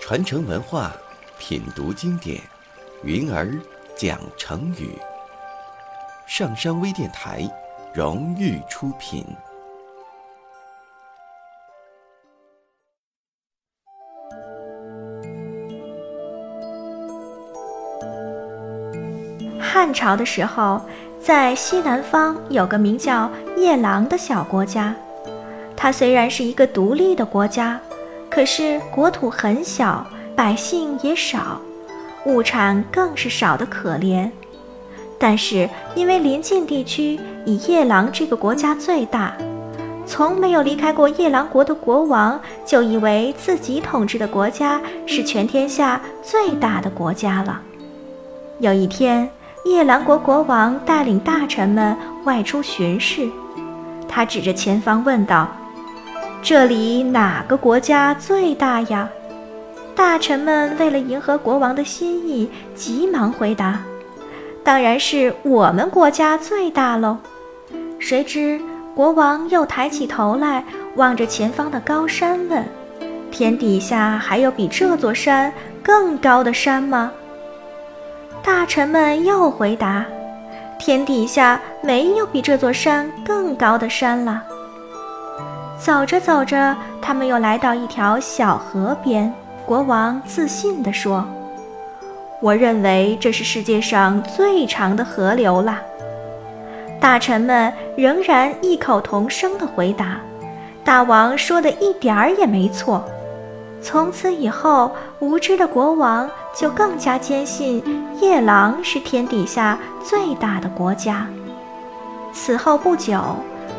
传承文化，品读经典，云儿讲成语。上山微电台荣誉出品。汉朝的时候，在西南方有个名叫夜郎的小国家。它虽然是一个独立的国家。可是国土很小，百姓也少，物产更是少得可怜。但是因为邻近地区以夜郎这个国家最大，从没有离开过夜郎国的国王就以为自己统治的国家是全天下最大的国家了。有一天，夜郎国国王带领大臣们外出巡视，他指着前方问道。这里哪个国家最大呀？大臣们为了迎合国王的心意，急忙回答：“当然是我们国家最大喽。”谁知国王又抬起头来，望着前方的高山问：“天底下还有比这座山更高的山吗？”大臣们又回答：“天底下没有比这座山更高的山了。”走着走着，他们又来到一条小河边。国王自信地说：“我认为这是世界上最长的河流了。”大臣们仍然异口同声地回答：“大王说的一点儿也没错。”从此以后，无知的国王就更加坚信夜郎是天底下最大的国家。此后不久。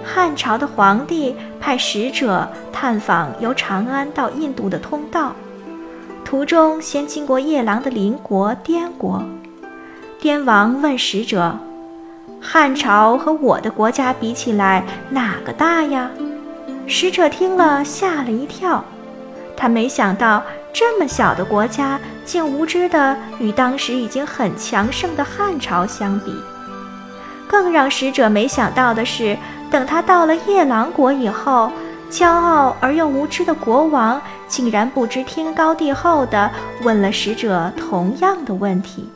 汉朝的皇帝派使者探访由长安到印度的通道，途中先经过夜郎的邻国滇国。滇王问使者：“汉朝和我的国家比起来，哪个大呀？”使者听了吓了一跳，他没想到这么小的国家竟无知地与当时已经很强盛的汉朝相比。更让使者没想到的是。等他到了夜郎国以后，骄傲而又无知的国王竟然不知天高地厚地问了使者同样的问题。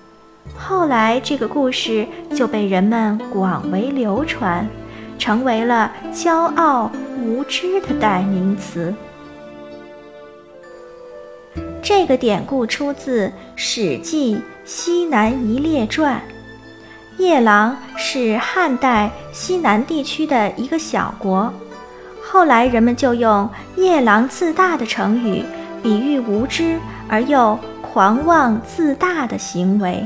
后来，这个故事就被人们广为流传，成为了骄傲无知的代名词。这个典故出自《史记·西南夷列传》。夜郎是汉代西南地区的一个小国，后来人们就用“夜郎自大”的成语，比喻无知而又狂妄自大的行为。